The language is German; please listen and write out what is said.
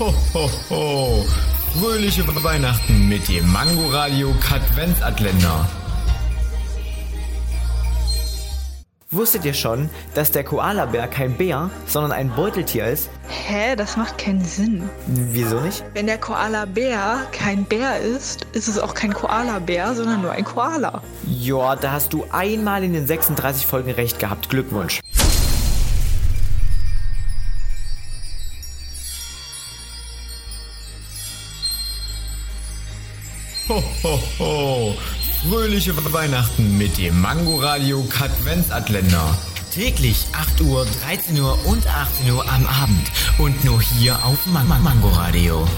Ho, ho, ho. Fröhliche Weihnachten mit dem Mangoradio Katwenzatländer. Wusstet ihr schon, dass der Koalabär kein Bär, sondern ein Beuteltier ist? Hä, das macht keinen Sinn. Wieso nicht? Wenn der Koalabär kein Bär ist, ist es auch kein Koalabär, sondern nur ein Koala. Ja, da hast du einmal in den 36 Folgen recht gehabt. Glückwunsch. Ho, ho. Fröhliche Weihnachten mit dem Mangoradio Katwenzatländer. Täglich 8 Uhr, 13 Uhr und 18 Uhr am Abend. Und nur hier auf Man Man Mangoradio.